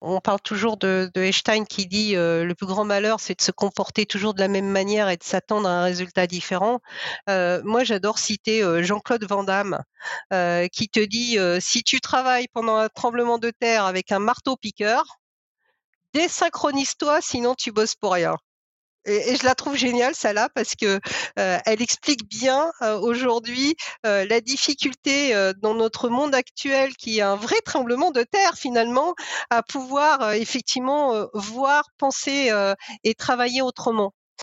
on parle toujours de, de Einstein qui dit euh, le plus grand malheur, c'est de se comporter toujours de la même manière et de s'attendre à un résultat différent. Euh, moi, j'adore citer euh, Jean-Claude Van Damme qui te dit si tu travailles pendant un tremblement de terre avec un marteau piqueur, désynchronise-toi, sinon tu bosses pour rien. Et, je la trouve géniale, ça là, parce que euh, elle explique bien euh, aujourd'hui euh, la difficulté dans notre monde actuel, qui est un vrai tremblement de terre finalement, à pouvoir effectivement voir, penser et travailler autrement.